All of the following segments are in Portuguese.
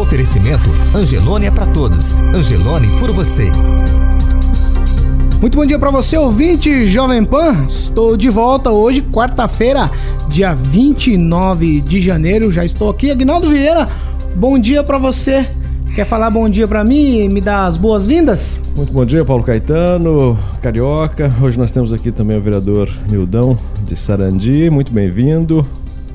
Oferecimento Angelone é para todos. Angelone por você. Muito bom dia para você, ouvinte Jovem Pan. Estou de volta hoje, quarta-feira, dia 29 de janeiro. Já estou aqui, Agnaldo Vieira. Bom dia para você. Quer falar bom dia para mim e me dar as boas-vindas? Muito bom dia, Paulo Caetano, Carioca. Hoje nós temos aqui também o vereador Nildão de Sarandi. Muito bem-vindo.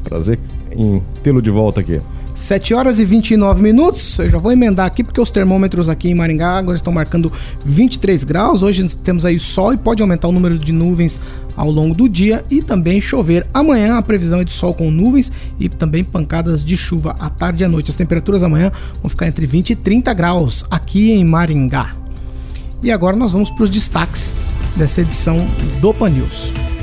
Prazer em tê-lo de volta aqui. 7 horas e 29 minutos. Eu já vou emendar aqui porque os termômetros aqui em Maringá agora estão marcando 23 graus. Hoje temos aí sol e pode aumentar o número de nuvens ao longo do dia e também chover. Amanhã a previsão é de sol com nuvens e também pancadas de chuva à tarde e à noite. As temperaturas amanhã vão ficar entre 20 e 30 graus aqui em Maringá. E agora nós vamos para os destaques dessa edição do Pan News.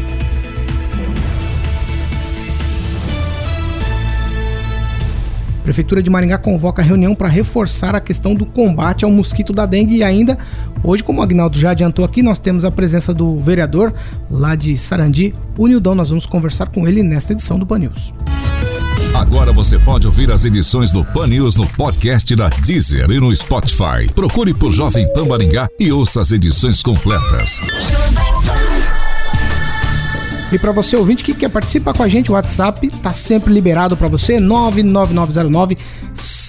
Prefeitura de Maringá convoca reunião para reforçar a questão do combate ao mosquito da dengue e ainda hoje, como o Agnaldo já adiantou aqui, nós temos a presença do vereador lá de Sarandi, o Nildão. Nós vamos conversar com ele nesta edição do Pan News. Agora você pode ouvir as edições do Pan News no podcast da Deezer e no Spotify. Procure por Jovem Pan Maringá e ouça as edições completas. E para você ouvinte que quer participar com a gente, o WhatsApp tá sempre liberado para você, 99909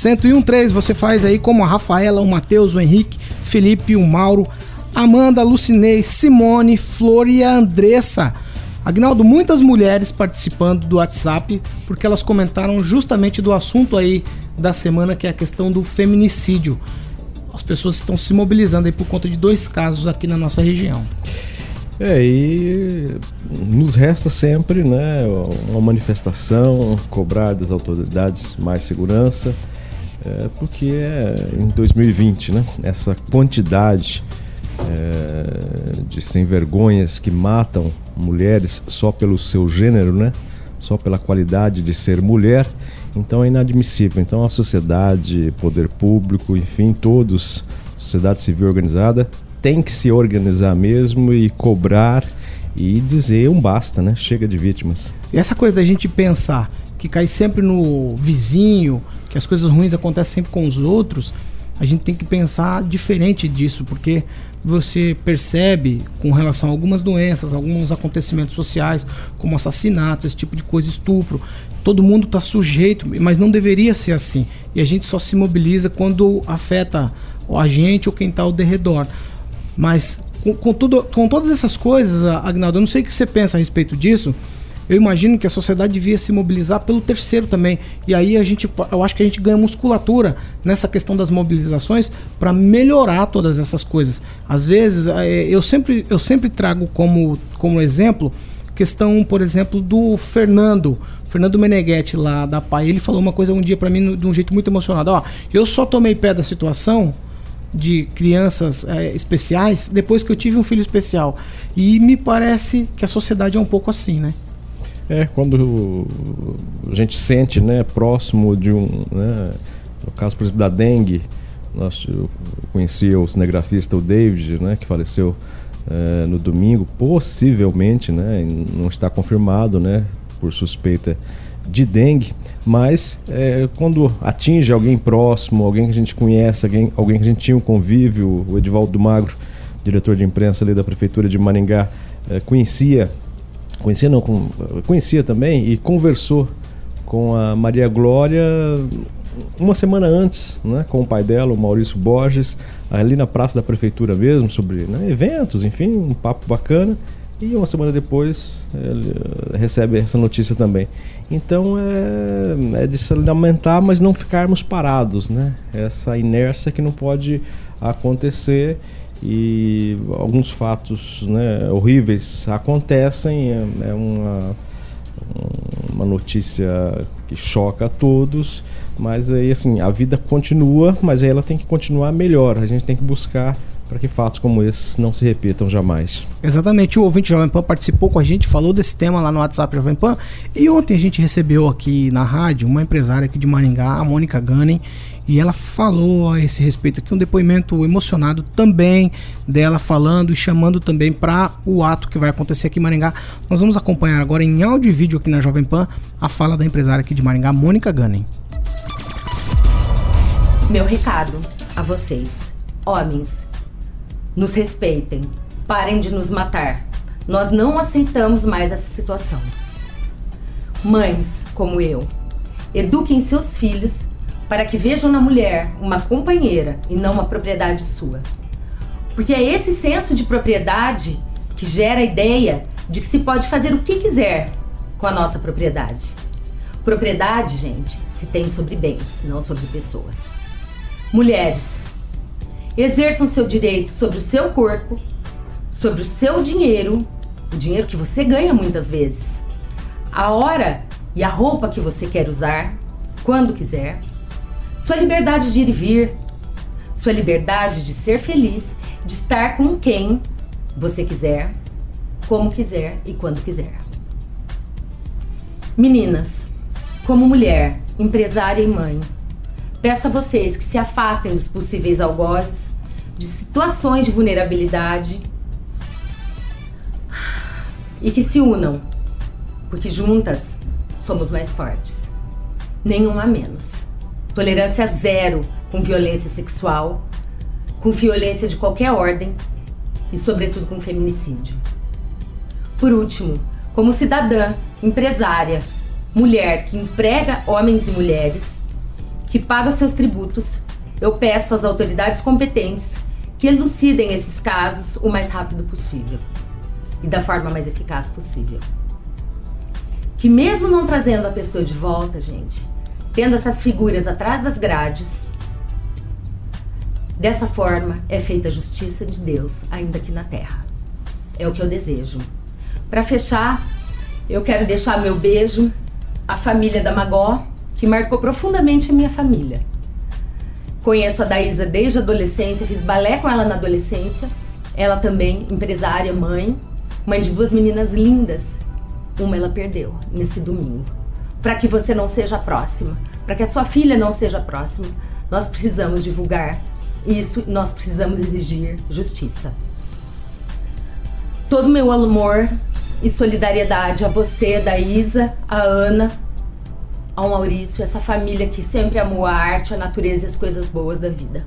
1013. Você faz aí como a Rafaela, o Matheus, o Henrique, Felipe, o Mauro, Amanda, Lucinei, Simone, Flor e a Andressa. Agnaldo, muitas mulheres participando do WhatsApp porque elas comentaram justamente do assunto aí da semana que é a questão do feminicídio. As pessoas estão se mobilizando aí por conta de dois casos aqui na nossa região. É, e nos resta sempre né, uma manifestação, cobrar das autoridades mais segurança, é, porque é em 2020, né, essa quantidade é, de sem vergonhas que matam mulheres só pelo seu gênero, né, só pela qualidade de ser mulher, então é inadmissível. Então a sociedade, poder público, enfim, todos, sociedade civil organizada, tem que se organizar mesmo e cobrar e dizer um basta, né? Chega de vítimas. E essa coisa da gente pensar que cai sempre no vizinho, que as coisas ruins acontecem sempre com os outros, a gente tem que pensar diferente disso, porque você percebe com relação a algumas doenças, alguns acontecimentos sociais, como assassinatos, esse tipo de coisa, estupro. Todo mundo está sujeito, mas não deveria ser assim. E a gente só se mobiliza quando afeta a gente ou quem está ao derredor. Mas com, com, tudo, com todas essas coisas, Agnaldo, eu não sei o que você pensa a respeito disso. Eu imagino que a sociedade devia se mobilizar pelo terceiro também. E aí a gente, eu acho que a gente ganha musculatura nessa questão das mobilizações para melhorar todas essas coisas. Às vezes, é, eu sempre, eu sempre trago como, como exemplo questão, por exemplo, do Fernando, Fernando Meneghetti lá da PAI. Ele falou uma coisa um dia para mim de um jeito muito emocionado. Ó, eu só tomei pé da situação de crianças é, especiais depois que eu tive um filho especial. E me parece que a sociedade é um pouco assim, né? É, quando a gente sente, né, próximo de um, né, no caso, por exemplo, da dengue, nós, eu conhecia o cinegrafista, o David, né, que faleceu é, no domingo, possivelmente, né, não está confirmado, né, por suspeita de dengue, mas é, quando atinge alguém próximo, alguém que a gente conhece, alguém, alguém que a gente tinha um convívio, o Edivaldo Magro, diretor de imprensa ali da prefeitura de Maringá, é, conhecia, conhecia não, conhecia também e conversou com a Maria Glória uma semana antes, né, com o pai dela, o Maurício Borges, ali na praça da prefeitura mesmo, sobre né, eventos, enfim, um papo bacana. E uma semana depois ele eh, recebe essa notícia também. Então é, é de se lamentar, mas não ficarmos parados, né? Essa inércia que não pode acontecer e alguns fatos né, horríveis acontecem, é, é uma, uma notícia que choca a todos, mas aí assim, a vida continua, mas aí ela tem que continuar melhor. A gente tem que buscar para que fatos como esses não se repitam jamais. Exatamente, o ouvinte Jovem Pan participou com a gente, falou desse tema lá no WhatsApp Jovem Pan. E ontem a gente recebeu aqui na rádio uma empresária aqui de Maringá, a Mônica Gunning, e ela falou a esse respeito aqui um depoimento emocionado também dela falando e chamando também para o ato que vai acontecer aqui em Maringá. Nós vamos acompanhar agora em áudio e vídeo aqui na Jovem Pan a fala da empresária aqui de Maringá, Mônica Gunning. Meu recado a vocês, homens, nos respeitem, parem de nos matar. Nós não aceitamos mais essa situação. Mães, como eu, eduquem seus filhos para que vejam na mulher uma companheira e não uma propriedade sua. Porque é esse senso de propriedade que gera a ideia de que se pode fazer o que quiser com a nossa propriedade. Propriedade, gente, se tem sobre bens, não sobre pessoas. Mulheres, exerçam seu direito sobre o seu corpo, sobre o seu dinheiro, o dinheiro que você ganha muitas vezes, a hora e a roupa que você quer usar, quando quiser, sua liberdade de ir e vir, sua liberdade de ser feliz, de estar com quem você quiser, como quiser e quando quiser. Meninas, como mulher, empresária e mãe, Peço a vocês que se afastem dos possíveis algozes, de situações de vulnerabilidade e que se unam, porque juntas somos mais fortes. Nenhuma menos. Tolerância zero com violência sexual, com violência de qualquer ordem e, sobretudo, com feminicídio. Por último, como cidadã, empresária, mulher que emprega homens e mulheres, que paga seus tributos, eu peço às autoridades competentes que elucidem esses casos o mais rápido possível e da forma mais eficaz possível. Que mesmo não trazendo a pessoa de volta, gente, tendo essas figuras atrás das grades, dessa forma é feita a justiça de Deus ainda aqui na terra. É o que eu desejo. Para fechar, eu quero deixar meu beijo à família da Magó, que marcou profundamente a minha família. Conheço a Daísa desde a adolescência, fiz balé com ela na adolescência. Ela também, empresária, mãe, mãe de duas meninas lindas. Uma ela perdeu nesse domingo. Para que você não seja próxima, para que a sua filha não seja próxima, nós precisamos divulgar isso, nós precisamos exigir justiça. Todo meu amor e solidariedade a você, Daísa, a Ana, ao Maurício, essa família que sempre amou a arte, a natureza e as coisas boas da vida.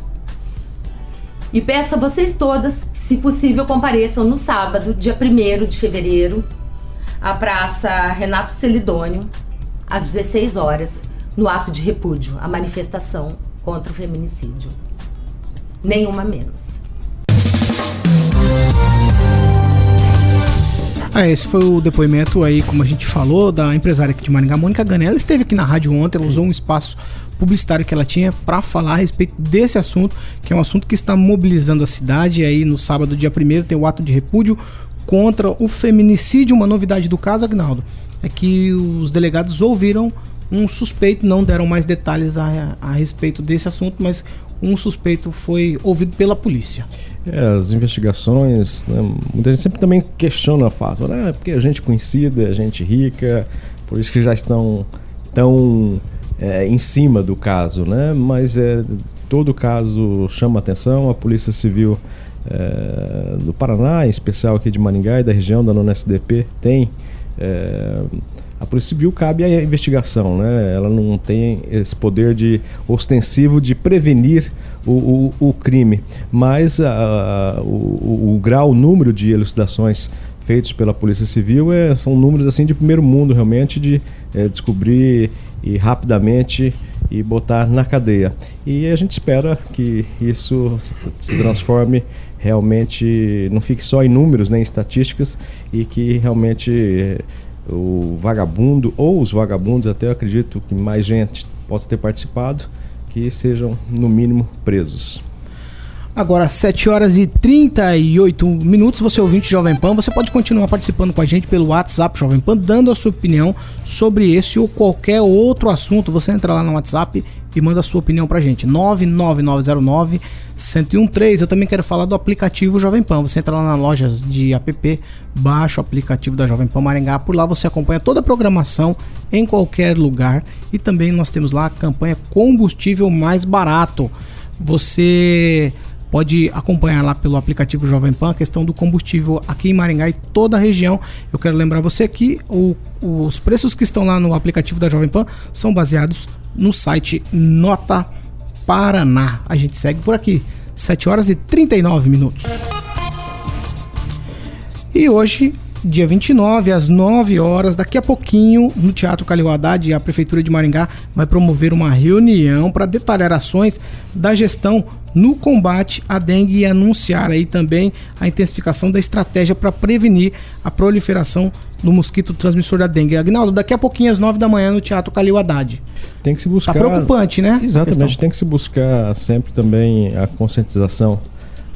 E peço a vocês todas que, se possível, compareçam no sábado, dia 1 de fevereiro, à Praça Renato Celidônio, às 16 horas, no ato de repúdio, a manifestação contra o feminicídio. Nenhuma menos. Ah, esse foi o depoimento aí, como a gente falou, da empresária aqui de Maringá, Mônica Gane. Ela esteve aqui na rádio ontem, ela usou um espaço publicitário que ela tinha para falar a respeito desse assunto, que é um assunto que está mobilizando a cidade. E aí, no sábado, dia 1 tem o ato de repúdio contra o feminicídio. Uma novidade do caso, Agnaldo, é que os delegados ouviram um suspeito, não deram mais detalhes a, a respeito desse assunto, mas um suspeito foi ouvido pela polícia. É, as investigações, né, muita gente sempre também questiona a fato, né? Porque a gente conhecida, a gente rica, por isso que já estão tão é, em cima do caso, né? Mas é, todo caso chama atenção, a Polícia Civil é, do Paraná, em especial aqui de Maringá e da região da Nona SDP, tem é, a Polícia Civil cabe a investigação, né? Ela não tem esse poder de ostensivo de prevenir o, o, o crime, mas a, a, o, o, grau, o número de elucidações feitos pela Polícia Civil é, são números assim de primeiro mundo realmente de é, descobrir e rapidamente e botar na cadeia. E a gente espera que isso se, transforme realmente, não fique só em números, nem né, em estatísticas e que realmente o vagabundo ou os vagabundos, até acredito que mais gente possa ter participado, que sejam no mínimo presos. Agora, 7 horas e 38 minutos, você ouvinte Jovem Pan, você pode continuar participando com a gente pelo WhatsApp Jovem Pan, dando a sua opinião sobre esse ou qualquer outro assunto. Você entra lá no WhatsApp e manda a sua opinião pra gente. 99909 1013. Eu também quero falar do aplicativo Jovem Pan. Você entra lá na loja de app, baixa o aplicativo da Jovem Pan Maringá. Por lá você acompanha toda a programação em qualquer lugar. E também nós temos lá a campanha Combustível Mais Barato. Você pode acompanhar lá pelo aplicativo Jovem Pan a questão do combustível aqui em Maringá e toda a região. Eu quero lembrar você que o- os preços que estão lá no aplicativo da Jovem Pan são baseados no site Nota Paraná. A gente segue por aqui. 7 horas e 39 minutos. E hoje, dia 29, às 9 horas, daqui a pouquinho, no Teatro Calil Haddad, a Prefeitura de Maringá vai promover uma reunião para detalhar ações da gestão no combate à dengue e anunciar aí também a intensificação da estratégia para prevenir a proliferação do mosquito transmissor da dengue. Agnaldo, daqui a pouquinho, às 9 da manhã, no Teatro Calil Haddad. Tem que se Tá buscar. preocupante, né? Exatamente, tem que se buscar sempre também a conscientização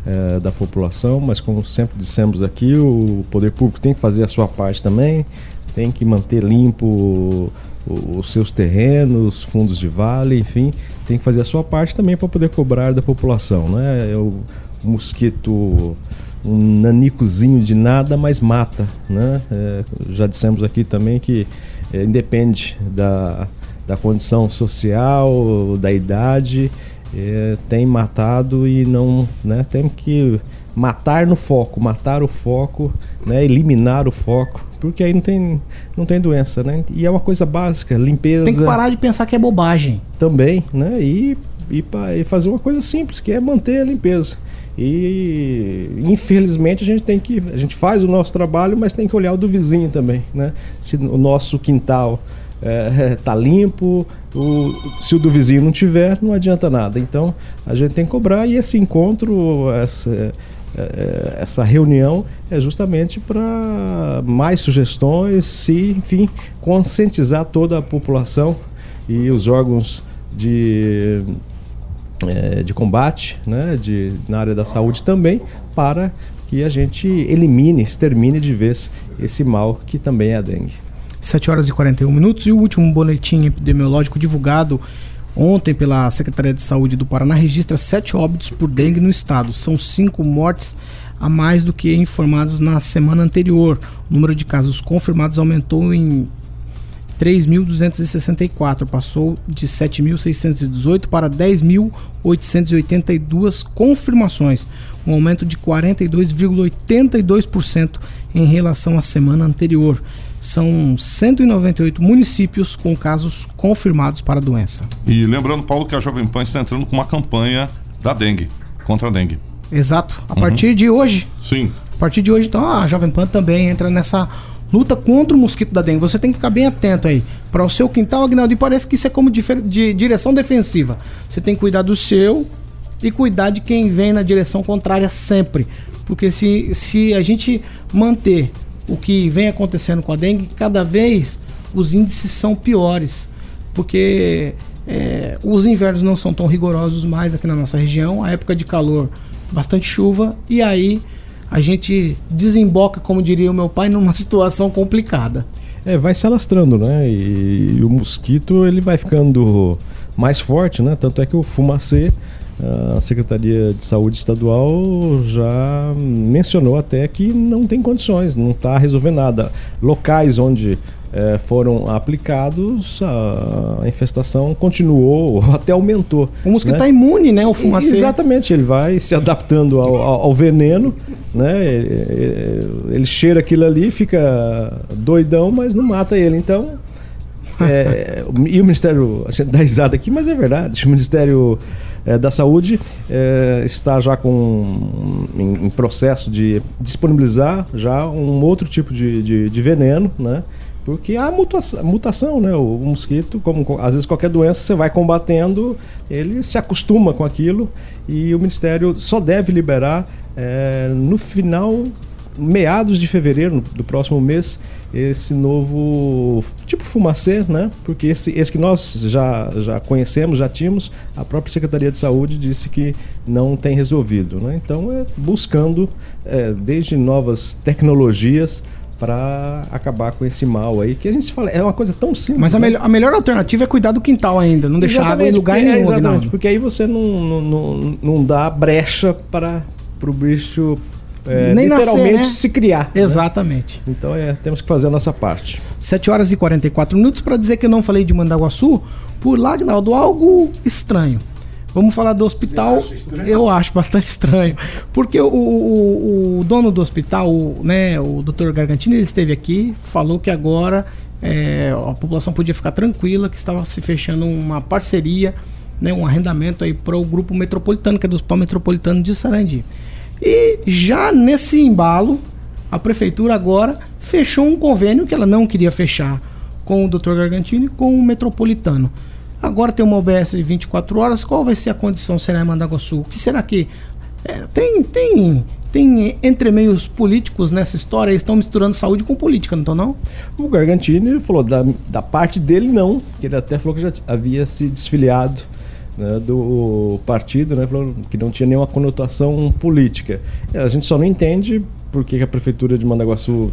eh, da população, mas como sempre dissemos aqui, o poder público tem que fazer a sua parte também, tem que manter limpo os seus terrenos, fundos de vale, enfim, tem que fazer a sua parte também para poder cobrar da população, né? O, o mosquito um nanicozinho de nada, mas mata, né? Eh, já dissemos aqui também que eh, independe da, da condição social, da idade, eh, tem matado e não, né? Tem que matar no foco, matar o foco, né? Eliminar o foco, porque aí não tem, não tem doença, né? E é uma coisa básica, limpeza Tem que parar de pensar que é bobagem. também, né? E, e, e fazer uma coisa simples, que é manter a limpeza. E infelizmente a gente tem que. A gente faz o nosso trabalho, mas tem que olhar o do vizinho também, né? Se o nosso quintal eh, tá limpo, o- se o do vizinho não tiver, não adianta nada. Então a gente tem que cobrar e esse encontro, essa, eh, essa reunião é justamente para mais sugestões e, enfim, conscientizar toda a população e os órgãos de, eh, de combate né, de, na área da saúde também, para que a gente elimine, extermine de vez esse mal que também é a dengue. 7 horas e 41 minutos e o último boletim epidemiológico divulgado ontem pela Secretaria de Saúde do Paraná registra sete óbitos por dengue no estado. São cinco mortes a mais do que informados na semana anterior. O número de casos confirmados aumentou em 3.264, passou de 7.618 para 10.882 confirmações, um aumento de 42,82% em relação à semana anterior. São 198 municípios com casos confirmados para a doença. E lembrando, Paulo, que a Jovem Pan está entrando com uma campanha da dengue, contra a dengue. Exato. A partir de hoje, Sim. a partir de hoje, então, a Jovem Pan também entra nessa luta contra o mosquito da dengue. Você tem que ficar bem atento aí. Para o seu quintal, Agnaldo, e parece que isso é como de direção defensiva. Você tem que cuidar do seu e cuidar de quem vem na direção contrária sempre. Porque se, se a gente manter o que vem acontecendo com a dengue, cada vez os índices são piores. Porque é, os invernos não são tão rigorosos mais aqui na nossa região. A época de calor, bastante chuva. E aí a gente desemboca, como diria o meu pai, numa situação complicada. É, vai se alastrando, né? E, e o mosquito ele vai ficando mais forte, né? Tanto é que o fumacê, a Secretaria de Saúde Estadual já mencionou até que não tem condições, não está resolvendo nada. Locais onde eh, foram aplicados, a infestação continuou ou até aumentou. O mosquito né? está imune, né? O fumacê. Exatamente, ele vai se adaptando ao, ao- ao veneno, né? Ele, ele cheira aquilo ali, fica doidão, mas não mata ele. Então, é, e o Ministério, a gente dá risada aqui, mas é verdade, o Ministério é, da Saúde é, está já com em, em processo de disponibilizar já um outro tipo de, de, de veneno, né? Porque há mutação, mutação, né? O mosquito, como co- às vezes qualquer doença você vai combatendo, ele se acostuma com aquilo e o Ministério só deve liberar é, no final, meados de fevereiro do próximo mês, esse novo tipo fumacê, né? Porque esse, esse que nós já, já conhecemos, já tínhamos, a própria Secretaria de Saúde disse que não tem resolvido, né? Então é buscando é, desde novas tecnologias para acabar com esse mal aí, que a gente fala, é uma coisa tão simples. Mas a, né? melhor, a melhor alternativa é cuidar do quintal ainda, não deixar água em lugar porque- nenhum. é, exatamente, Aguinaldo. porque aí você não, não, não, não dá brecha para o bicho é, Nem nascer, literalmente né? se criar. né? Exatamente. Então é, temos que fazer a nossa parte. 7 horas e 44 minutos para dizer que eu não falei de Mandaguaçu, por lá, Agnaldo, algo estranho. Vamos falar do hospital. Eu acho bastante estranho. Porque o, o- o dono do hospital, o, né, o Dr. Gargantini, ele esteve aqui, falou que agora é, a população podia ficar tranquila, que estava se fechando uma parceria, né, um arrendamento aí para o grupo metropolitano, que é do Hospital Metropolitano de Sarandi. E já nesse embalo, a prefeitura agora fechou um convênio que ela não queria fechar com o Dr. Gargantini com o Metropolitano. Agora tem uma OBS de 24 horas. Qual vai ser a condição será em Mandaguaçu? O que será que é, tem tem tem entremeios políticos nessa história? Eles estão misturando saúde com política, não estão não? O Gargantini falou da, da parte dele não, que ele até falou que já havia se desfiliado né, do partido, né, que não tinha nenhuma conotação política. É, A gente só não entende por que a prefeitura de Mandaguaçu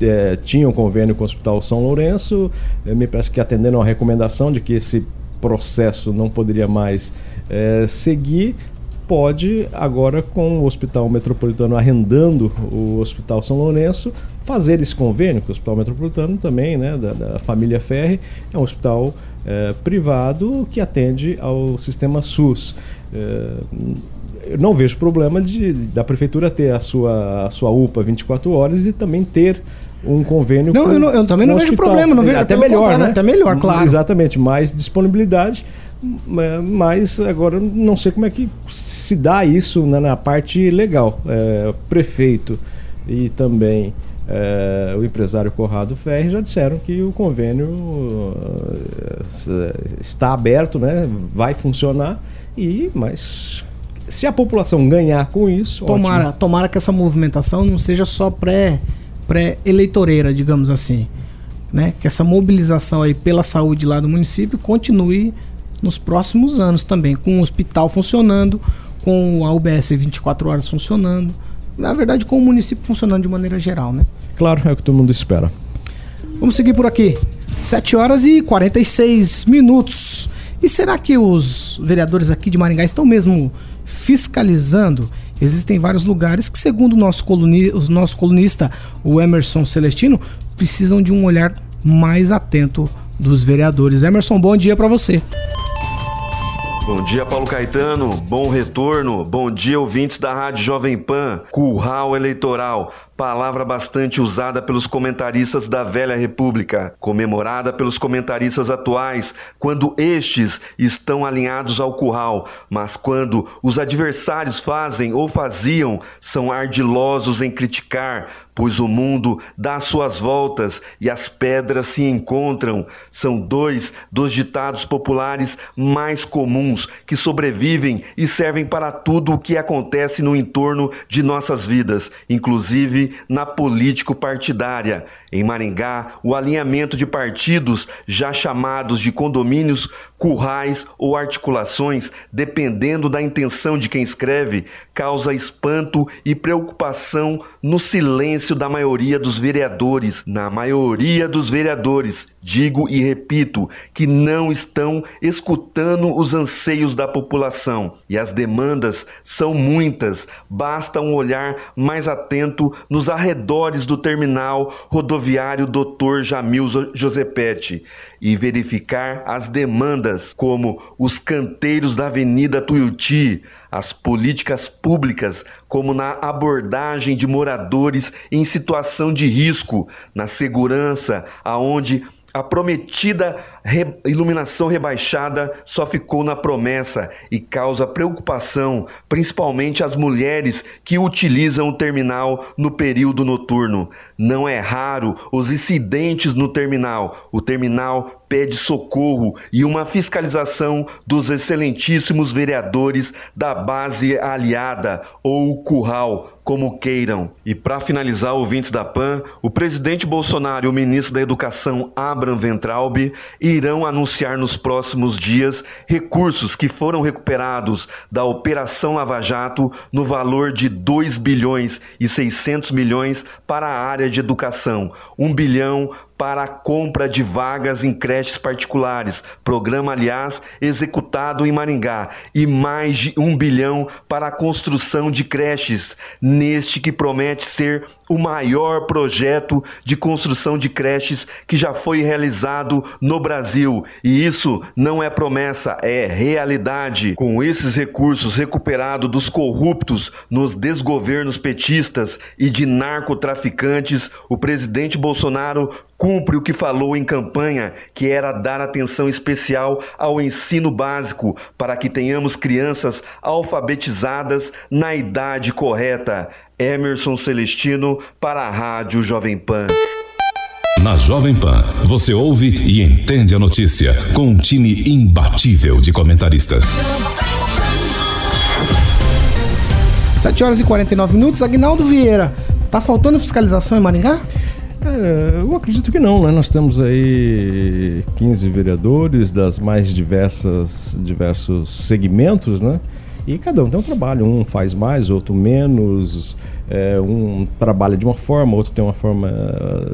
é, tinha um convênio com o Hospital São Lourenço, é, me parece que atendendo a recomendação de que esse processo não poderia mais é, seguir, pode agora com o Hospital Metropolitano arrendando o Hospital São Lourenço fazer esse convênio, que o Hospital Metropolitano também, né, da, da família Ferri, é um hospital é, privado que atende ao sistema SUS. É, eu não vejo problema de, da prefeitura ter a sua, a sua UPA 24 horas e também ter um convênio Não, com eu não- eu também não vejo hospital. problema, não vejo- até melhor, né? até melhor, claro. Exatamente, mais disponibilidade, ma- mas agora não sei como é que se dá isso né, na parte legal. É, prefeito e também é, o empresário Corrado Ferri já disseram que o convênio eh, está aberto, né, vai funcionar e mas se a população ganhar com isso, Tomara, ótimo. tomara que essa movimentação não seja só pré pré-eleitoreira, digamos assim, né? Que essa mobilização aí pela saúde lá do município continue nos próximos anos também, com o hospital funcionando, com a UBS 24 horas funcionando, na verdade com o município funcionando de maneira geral, né? Claro, é o que todo mundo espera. Vamos seguir por aqui. 7 horas e 46 minutos. E será que os vereadores aqui de Maringá estão mesmo fiscalizando? Existem vários lugares que, segundo o nosso, coluni o nosso colunista, o Emerson Celestino, precisam de um olhar mais atento dos vereadores. Emerson, bom dia para você. Bom dia, Paulo Caetano. Bom retorno. Bom dia, ouvintes da Rádio Jovem Pan. Curral eleitoral. Palavra bastante usada pelos comentaristas da velha república, comemorada pelos comentaristas atuais, quando estes estão alinhados ao curral, mas quando os adversários fazem ou faziam, são ardilosos em criticar, pois o mundo dá suas voltas e as pedras se encontram. São dois dos ditados populares mais comuns que sobrevivem e servem para tudo o que acontece no entorno de nossas vidas, inclusive na político-partidária. Em Maringá, o alinhamento de partidos, já chamados de condomínios, currais ou articulações, dependendo da intenção de quem escreve, causa espanto e preocupação no silêncio da maioria dos vereadores. Na maioria dos vereadores, digo e repito, que não estão escutando os anseios da população. E as demandas são muitas, basta um olhar mais atento nos arredores do terminal rodoviário Dr. Jamil Josepetti e verificar as demandas como os canteiros da Avenida Tuiuti, as políticas públicas, como na abordagem de moradores em situação de risco, na segurança, aonde a prometida re- iluminação rebaixada só ficou na promessa e causa preocupação, principalmente às mulheres que utilizam o terminal no período noturno. Não é raro os incidentes no terminal. O terminal pede socorro e uma fiscalização dos excelentíssimos vereadores da base aliada ou curral, como queiram. E para finalizar, ouvintes da PAN, o presidente Bolsonaro e o ministro da Educação, Abraham Ventralbe, irão anunciar nos próximos dias recursos que foram recuperados da Operação Lava Jato no valor de 2 bilhões e 600 milhões para a área de educação, 1 bilhão para a compra de vagas em creches particulares, programa, aliás, executado em Maringá, e mais de um bilhão para a construção de creches, neste que promete ser o maior projeto de construção de creches que já foi realizado no Brasil. E isso não é promessa, é realidade. Com esses recursos recuperados dos corruptos nos desgovernos petistas e de narcotraficantes, o presidente Bolsonaro cumpre o que falou em campanha, que era dar atenção especial ao ensino básico para que tenhamos crianças alfabetizadas na idade correta. Emerson Celestino para a Rádio Jovem Pan. Na Jovem Pan, você ouve e entende a notícia com um time imbatível de comentaristas. 7 horas e 49 minutos. Agnaldo Vieira, tá faltando fiscalização em Maringá? É, eu acredito que não, né? Nós temos aí 15 vereadores das mais diversas diversos segmentos, né? E cada um tem um trabalho, um faz mais, outro menos, é, um trabalha de uma forma, outro tem uma forma.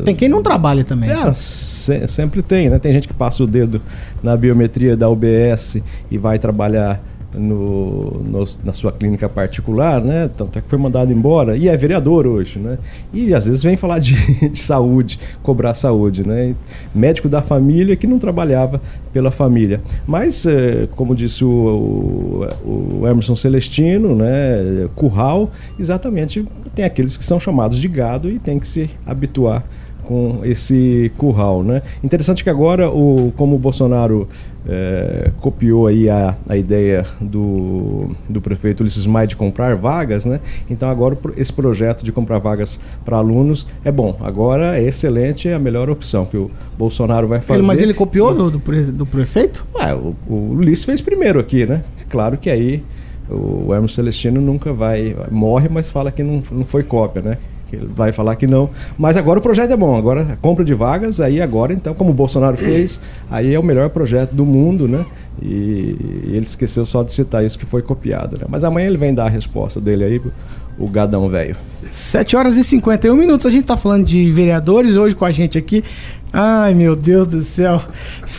Tem quem não trabalha também. É, se- sempre tem, né? Tem gente que passa o dedo na biometria da UBS e vai trabalhar no, no- na sua clínica particular, né? Tanto é que foi mandado embora e é vereador hoje, né? E às vezes vem falar de, de saúde, cobrar saúde, né? Médico da família que não trabalhava pela família. Mas, eh, como disse o, o, o Emerson Celestino, né? Curral, exatamente tem aqueles que são chamados de gado e tem que se habituar com esse curral, né? Interessante que agora, o, como o Bolsonaro eh, copiou aí a, a ideia do, do prefeito Ulisses Maia de comprar vagas, né? Então agora esse projeto de comprar vagas para alunos é bom. Agora é excelente, é a melhor opção que o Bolsonaro vai fazer. Ele- mas ele copiou do, do, pre- do prefeito? Ué, o, o Ulisses fez primeiro aqui, né? É claro que aí o Hermes Celestino nunca vai. Morre, mas fala que não, não foi cópia, né? Que ele vai falar que não. Mas agora o projeto é bom. Agora a compra de vagas, aí agora, então, como o Bolsonaro fez, aí é o melhor projeto do mundo, né? E, ele esqueceu só de citar isso que foi copiado, né? Mas amanhã ele vem dar a resposta dele aí, o gadão velho. 7 horas e 51 minutos. A gente tá falando de vereadores hoje com a gente aqui. Ai, meu Deus do céu.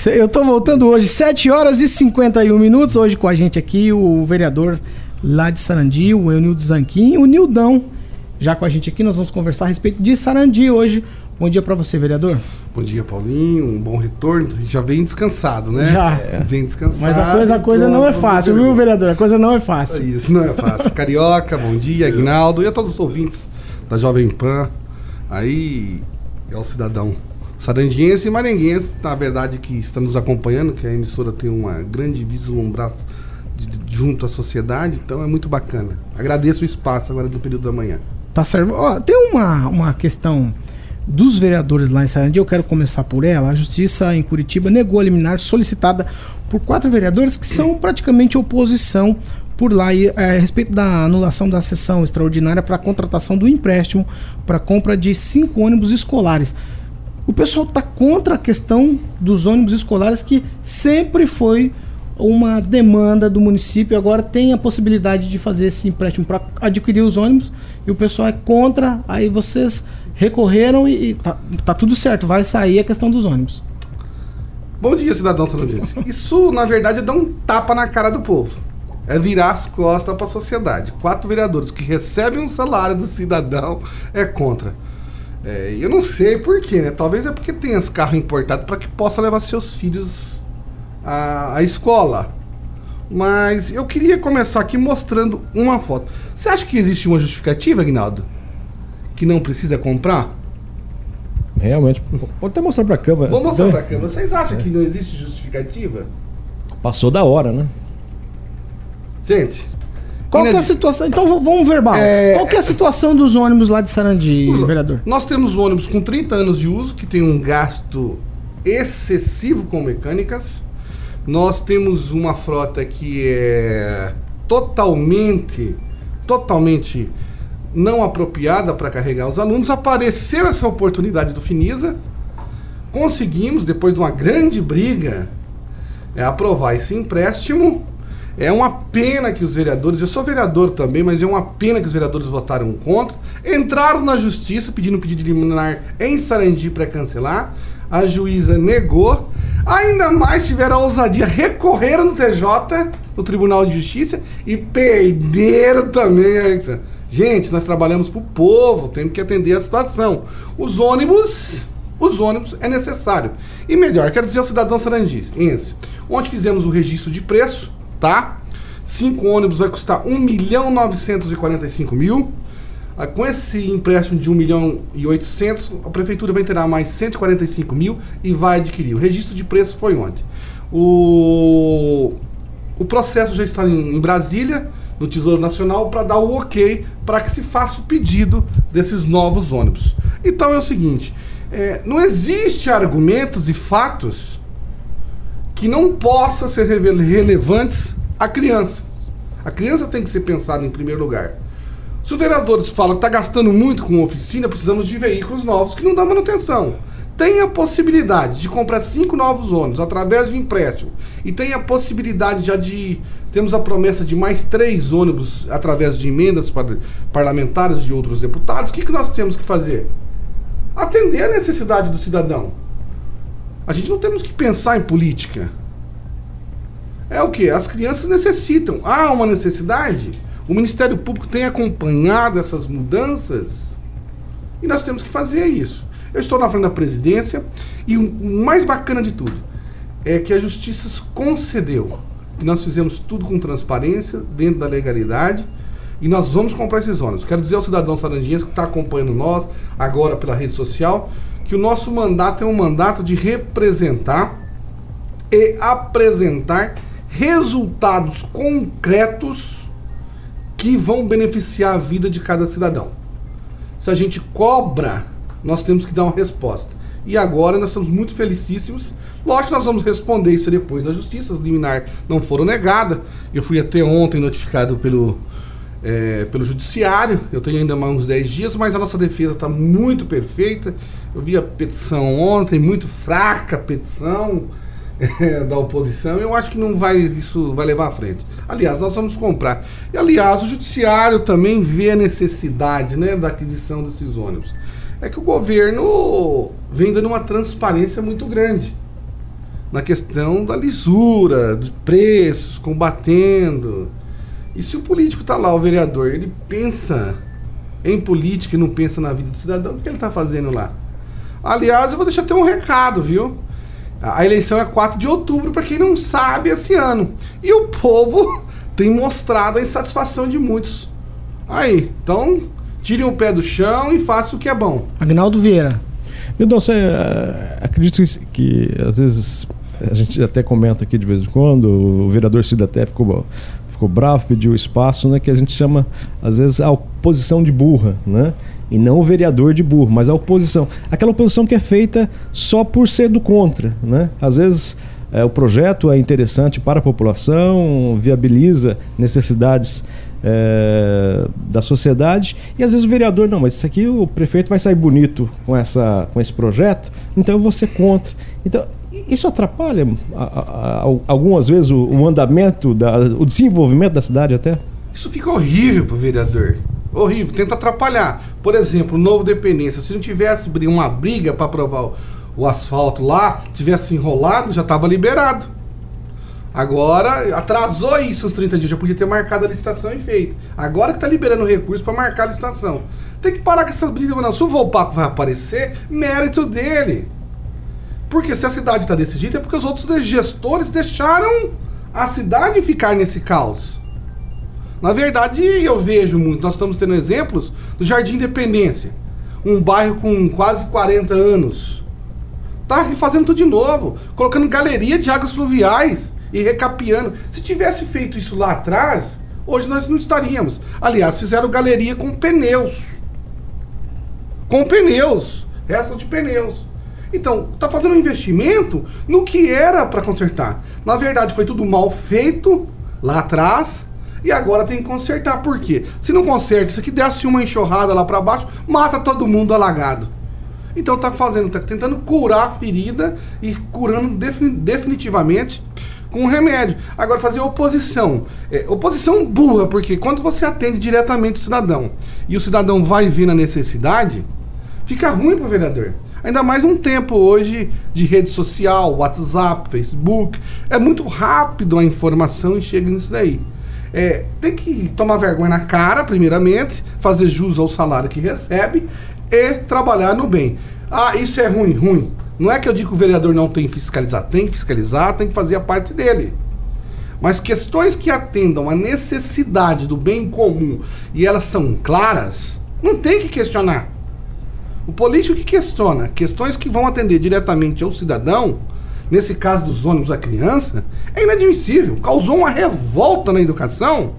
Eu tô voltando hoje, 7 horas e 51 minutos. Hoje com a gente aqui o vereador lá de Sarandi, o Eunildo Zanquim, o Nildão. Já com a gente aqui, nós vamos conversar a respeito de Sarandi hoje. Bom dia pra você, vereador. Bom dia, Paulinho. Um bom retorno. Já vem descansado, né? Já. Vem descansado. Mas a coisa, a coisa não é fácil, viu, ver. vereador? A coisa não é fácil. Isso, não é fácil. Carioca, bom dia, Aguinaldo e a todos os ouvintes da Jovem Pan. Aí é o cidadão sarandiense e marenguense, na verdade, que está nos acompanhando, que a emissora tem uma grande de- junto à sociedade, então é muito bacana. Agradeço o espaço agora do período da manhã. Tá certo. Ó, tem uma, uma questão dos vereadores lá em Sarandi, eu quero começar por ela. A Justiça em Curitiba negou a liminar solicitada por quatro vereadores que são praticamente oposição por lá e, é, a respeito da anulação da sessão extraordinária para a contratação do empréstimo para compra de cinco ônibus escolares. O pessoal está contra a questão dos ônibus escolares, que sempre foi uma demanda do município. Agora tem a possibilidade de fazer esse empréstimo para adquirir os ônibus e o pessoal é contra. Aí vocês recorreram e, e tá, tá tudo certo, vai sair a questão dos ônibus. Bom dia, cidadão sarandiense. Isso, na verdade, é dar um tapa na cara do povo. É virar as costas para a sociedade. Quatro vereadores que recebem um salário do cidadão é contra. É, eu não sei porquê, né? Talvez é porque tem esse carro importado para que possa levar seus filhos à, à escola. Mas eu queria começar aqui mostrando uma foto. Você acha que existe uma justificativa, Aguinaldo? Que não precisa comprar? Realmente, pode até mostrar pra câmera. Vou mostrar pra câmera. Vocês acham que não existe justificativa? Passou da hora, né? Gente. Qual que é a situação? Então vamos verbal. É- Qual que é a situação dos ônibus lá de Sarandi, Os- vereador? Nós temos ônibus com 30 anos de uso, que tem um gasto excessivo com mecânicas. Nós temos uma frota que é totalmente, totalmente não apropriada para carregar os alunos. Apareceu essa oportunidade do Finisa. Conseguimos, depois de uma grande briga, é, aprovar esse empréstimo. É uma pena que os vereadores, eu sou vereador também, mas é uma pena que os vereadores votaram contra. Entraram na justiça pedindo pedido de liminar em Sarandi para cancelar. A juíza negou. Ainda mais tiveram a ousadia, recorreram no TJ, no Tribunal de Justiça, e perderam também. Gente, nós trabalhamos para o povo, temos que atender a situação. Os ônibus, os ônibus é necessário. E melhor, quero dizer ao cidadão sarandiense, onde fizemos o registro de preço, tá? Cinco ônibus vai custar 1 milhão 945 mil. Ah, Com esse empréstimo de 1 milhão e 800, a prefeitura vai terá mais 145 mil e vai adquirir. O registro de preço foi ontem. O, o processo já está em, em Brasília, no Tesouro Nacional, para dar o ok para que se faça o pedido desses novos ônibus. Então é o seguinte: é, não existe argumentos e fatos que não possam ser relevantes à criança. A criança tem que ser pensada em primeiro lugar. Se os vereadores falam que está gastando muito com oficina, precisamos de veículos novos que não dão manutenção. Tem a possibilidade de comprar cinco novos ônibus através de empréstimo. E tem a possibilidade já de. Temos a promessa de mais três ônibus através de emendas par- parlamentares de outros deputados. O que, que nós temos que fazer? Atender a necessidade do cidadão. A gente não temos que pensar em política. É o que? As crianças necessitam. Há uma necessidade. O Ministério Público tem acompanhado essas mudanças e nós temos que fazer isso. Eu estou na frente da presidência e o mais bacana de tudo é que a Justiça concedeu que nós fizemos tudo com transparência, dentro da legalidade e nós vamos comprar esses ônibus. Quero dizer ao cidadão sarandiense que está acompanhando nós agora pela rede social que o nosso mandato é um mandato de representar e apresentar resultados concretos que vão beneficiar a vida de cada cidadão. Se a gente cobra, nós temos que dar uma resposta. E agora nós estamos muito felicíssimos. Lógico que nós vamos responder isso depois da justiça. As liminar não foram negadas. Eu fui até ontem notificado pelo, é, pelo judiciário. Eu tenho ainda mais uns 10 dias, mas a nossa defesa está muito perfeita. Eu vi a petição ontem, muito fraca a petição da oposição. Eu acho que não vai isso vai levar à frente. Aliás, nós vamos comprar. E aliás, o judiciário também vê a necessidade, né, da aquisição desses ônibus. É que o governo vem dando uma transparência muito grande na questão da lisura, dos preços, combatendo. E se o político está lá, o vereador, ele pensa em política e não pensa na vida do cidadão, o que ele está fazendo lá? Aliás, eu vou deixar até um recado, viu? A eleição é 4 de outubro, para quem não sabe, esse ano. E o povo tem mostrado a insatisfação de muitos. Aí, então, tirem o pé do chão e façam o que é bom. Agnaldo Vieira. Então, você eh, acredita que, que às vezes a gente até comenta aqui de vez em quando, o vereador Cida até ficou, ficou bravo, pediu espaço, né? Que a gente chama, às vezes, a oposição de burra, né? E não o vereador de burro, mas a oposição. Aquela oposição que é feita só por ser do contra, né? Às vezes eh, o projeto é interessante para a população, viabiliza necessidades eh, da sociedade e às vezes o vereador não, mas isso aqui o prefeito vai sair bonito com, essa, com esse projeto, então eu vou ser contra. Então isso atrapalha a- a- a- algumas vezes o, o andamento, da, o desenvolvimento da cidade até? Isso fica horrível pro vereador. Horrível, tenta atrapalhar. Por exemplo, novo dependência, se não tivesse uma briga para aprovar o, asfalto lá, tivesse enrolado, já estava liberado. Agora, atrasou isso os 30 dias, já podia ter marcado a licitação e feito. Agora que tá liberando recurso para marcar a licitação. Tem que parar com essas brigas, não. Se o Volpaco vai aparecer, mérito dele. Porque se a cidade está desse jeito, é porque os outros gestores deixaram a cidade ficar nesse caos. Na verdade, eu vejo muito, nós estamos tendo exemplos do Jardim Independência. Um bairro com quase 40 anos. Tá refazendo tudo de novo, colocando galeria de águas fluviais e recapeando. Se tivesse feito isso lá atrás, hoje nós não estaríamos. Aliás, fizeram galeria com pneus. Com pneus, resto de pneus. Então, tá fazendo um investimento no que era para consertar. Na verdade, foi tudo mal feito lá atrás e agora tem que consertar. Por quê? Se não conserta, isso aqui desce uma enxurrada lá para baixo, mata todo mundo alagado. Então tá fazendo, tá tentando curar a ferida e curando defini- definitivamente com remédio. Agora fazer oposição. É, oposição burra, porque quando você atende diretamente o cidadão e o cidadão vai ver na necessidade, fica ruim pro vereador. Ainda mais um tempo hoje de rede social, WhatsApp, Facebook. É muito rápido a informação e chega nisso daí. É, tem que tomar vergonha na cara, primeiramente, fazer jus ao salário que recebe e trabalhar no bem. Ah, isso é ruim, ruim. Não é que eu digo que o vereador não tem que fiscalizar, tem que fiscalizar, tem que fazer a parte dele. Mas questões que atendam a necessidade do bem comum e elas são claras, não tem que questionar. O político que questiona questões que vão atender diretamente ao cidadão, nesse caso dos ônibus à criança, é inadmissível. Causou uma revolta na educação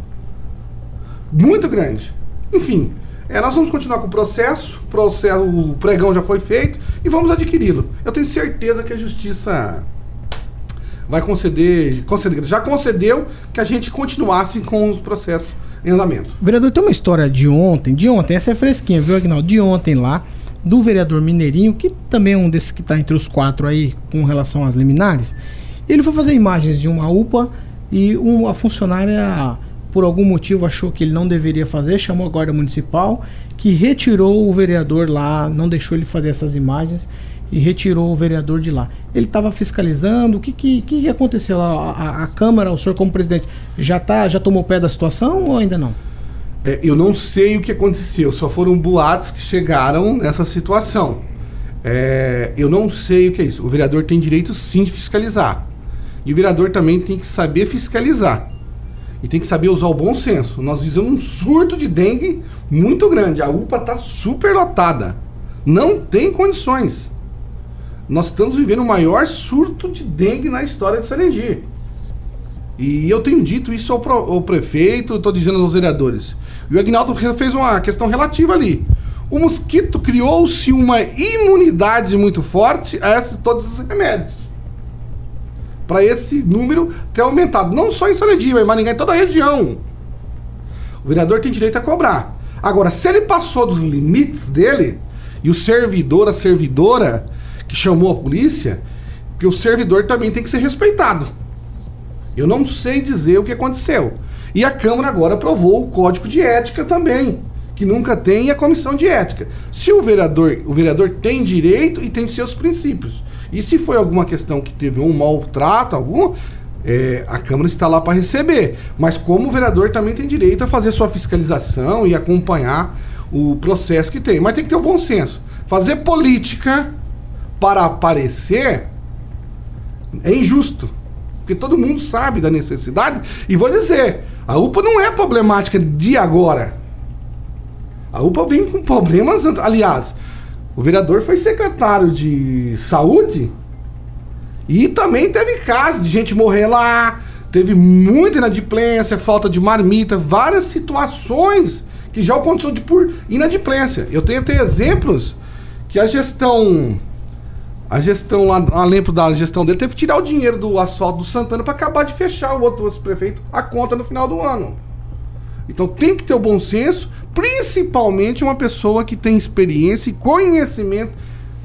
muito grande. Enfim, é, nós vamos continuar com o processo, processo, o pregão já foi feito e vamos adquiri-lo. Eu tenho certeza que a justiça vai conceder, conceder, já concedeu que a gente continuasse com os processos em andamento. Vereador, tem uma história de ontem, de ontem, essa é fresquinha, viu, Agnaldo? De ontem lá, do vereador Mineirinho, que também é um desses que está entre os quatro aí com relação às liminares. Ele foi fazer imagens de uma UPA e uma funcionária, por algum motivo, achou que ele não deveria fazer, chamou a guarda municipal, que retirou o vereador lá, não deixou ele fazer essas imagens e retirou o vereador de lá. Ele estava fiscalizando, o que, que, que aconteceu lá? A, a- a Câmara, o senhor como presidente, já, tá, já tomou pé da situação ou ainda não? É, eu não sei o que aconteceu, só foram boatos que chegaram nessa situação. É, eu não sei o que é isso. O vereador tem direito sim de fiscalizar. E o vereador também tem que saber fiscalizar. E tem que saber usar o bom senso. Nós vivemos um surto de dengue muito grande. A UPA está super lotada. Não tem condições. Nós estamos vivendo o maior surto de dengue na história de Sarangi. E eu tenho dito isso ao, pro- ao prefeito, estou dizendo aos vereadores. E o Agnaldo fez uma questão relativa ali. O mosquito criou-se uma imunidade muito forte a esses, todos esses remédios. Para esse número ter aumentado. Não só em Sarandia, mas em Maringá, em toda a região. O vereador tem direito a cobrar. Agora, se ele passou dos limites dele, e o servidor, a servidora que chamou a polícia, que o servidor também tem que ser respeitado. Eu não sei dizer o que aconteceu. E a Câmara agora aprovou o Código de Ética também, que nunca tem, a Comissão de Ética. Se o vereador, o vereador tem direito e tem seus princípios. E se foi alguma questão que teve um maltrato, algum, é, a Câmara está lá para receber. Mas como o vereador também tem direito a fazer sua fiscalização e acompanhar o processo que tem. Mas tem que ter o bom senso. Fazer política para aparecer é injusto. Porque todo mundo sabe da necessidade. E vou dizer, a UPA não é problemática de agora. A UPA vem com problemas. Aliás, o vereador foi secretário de saúde e também teve casos de gente morrer lá. Teve muita inadimplência, falta de marmita, várias situações que já aconteceu de por inadimplência. Eu tenho até exemplos que a gestão a gestão lá, lá lembro da gestão dele, teve que tirar o dinheiro do asfalto do Santana para acabar de fechar o outro prefeito a conta no final do ano. Então tem que ter o bom senso, principalmente uma pessoa que tem experiência e conhecimento,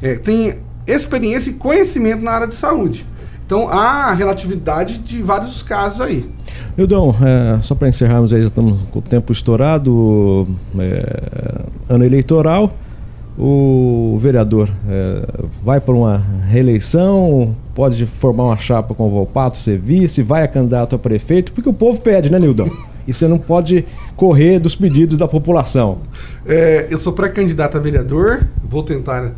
é, tem experiência e conhecimento na área de saúde. Então há relatividade de vários casos aí. Nildão, é, só para encerrarmos aí, já estamos com o tempo estourado, é, ano eleitoral, o vereador é, vai para uma reeleição, pode formar uma chapa com o Volpato, ser vice, vai a candidato a prefeito, porque o povo pede, né, Nildão? E você não pode correr dos pedidos da população. É, eu sou pré-candidato a vereador, vou tentar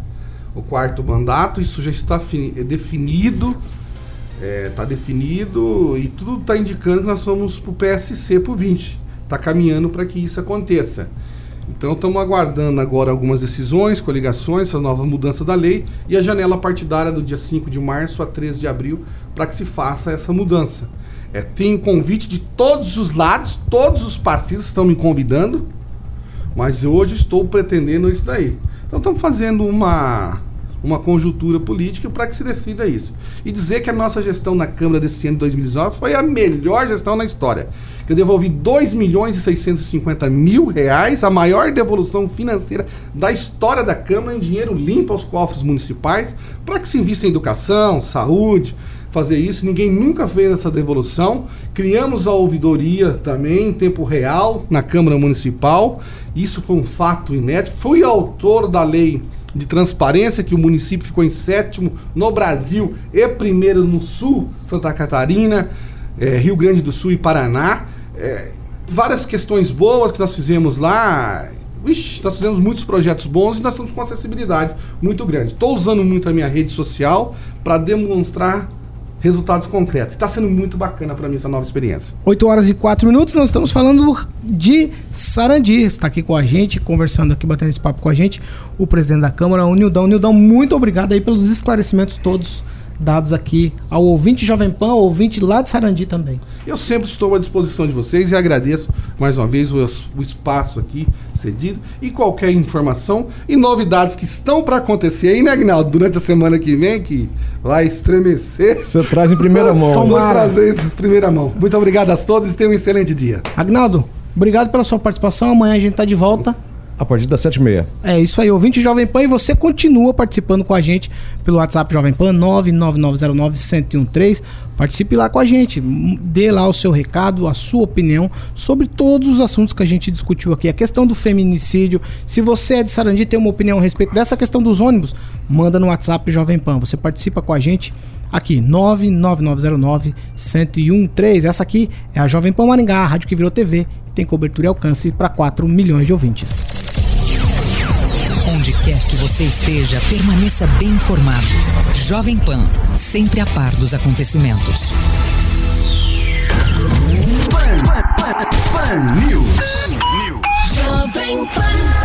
o quarto mandato, isso já está é definido, está definido e tudo está indicando que nós vamos para o PSC por 20. Está caminhando para que isso aconteça. Então estamos aguardando agora algumas decisões, coligações, essa nova mudança da lei e a janela partidária do dia 5 de março a 13 de abril para que se faça essa mudança. É, tem convite de todos os lados, todos os partidos estão me convidando, mas hoje estou pretendendo isso daí. Então estamos fazendo uma, uma conjuntura política para que se decida isso. E dizer que a nossa gestão na Câmara desse ano de 2019 foi a melhor gestão na história. Eu devolvi 2 milhões e 650 mil reais, a maior devolução financeira da história da Câmara em dinheiro limpo aos cofres municipais, para que se invista em educação, saúde, fazer isso. Ninguém nunca fez essa devolução. Criamos a ouvidoria também em tempo real na Câmara Municipal. Isso foi um fato inédito. Fui autor da lei de transparência, que o município ficou em sétimo no Brasil e primeiro no Sul, Santa Catarina, eh, Rio Grande do Sul e Paraná. Eh, várias questões boas que nós fizemos lá. Ixi, nós fizemos muitos projetos bons e nós estamos com acessibilidade muito grande. Estou usando muito a minha rede social para demonstrar resultados concretos. Está sendo muito bacana para mim essa nova experiência. 8 horas e 4 minutos, nós estamos falando de Sarandi. Está aqui com a gente, conversando aqui, batendo esse papo com a gente, o presidente da Câmara, o Nildão. Nildão, muito obrigado aí pelos esclarecimentos todos dados aqui ao ouvinte Jovem Pan, ao ouvinte lá de Sarandi também. Eu sempre estou à disposição de vocês e agradeço mais uma vez o, o espaço aqui cedido e qualquer informação e novidades que estão para acontecer aí, né, Agnaldo, durante a semana que vem, que vai estremecer. Você traz em primeira mão. Vamos Tomara. trazer em primeira mão. Muito obrigado a todos e tenham um excelente dia. Agnaldo, obrigado pela sua participação. Amanhã a gente tá de volta. A partir das 7h30. É isso aí, ouvinte Jovem Pan, e você continua participando com a gente pelo WhatsApp Jovem Pan 99909-1013. Participe lá com a gente, dê lá o seu recado, a sua opinião sobre todos os assuntos que a gente discutiu aqui. A questão do feminicídio, se você é de Sarandi e tem uma opinião a respeito dessa questão dos ônibus, manda no WhatsApp Jovem Pan. Você participa com a gente aqui, 99909-1013. Essa aqui é a Jovem Pan Maringá, a rádio que virou TV tem cobertura e alcance para 4 milhões de ouvintes. Onde quer que você esteja, permaneça bem informado. Jovem Pan, sempre a par dos acontecimentos. Pan News. Jovem Pan.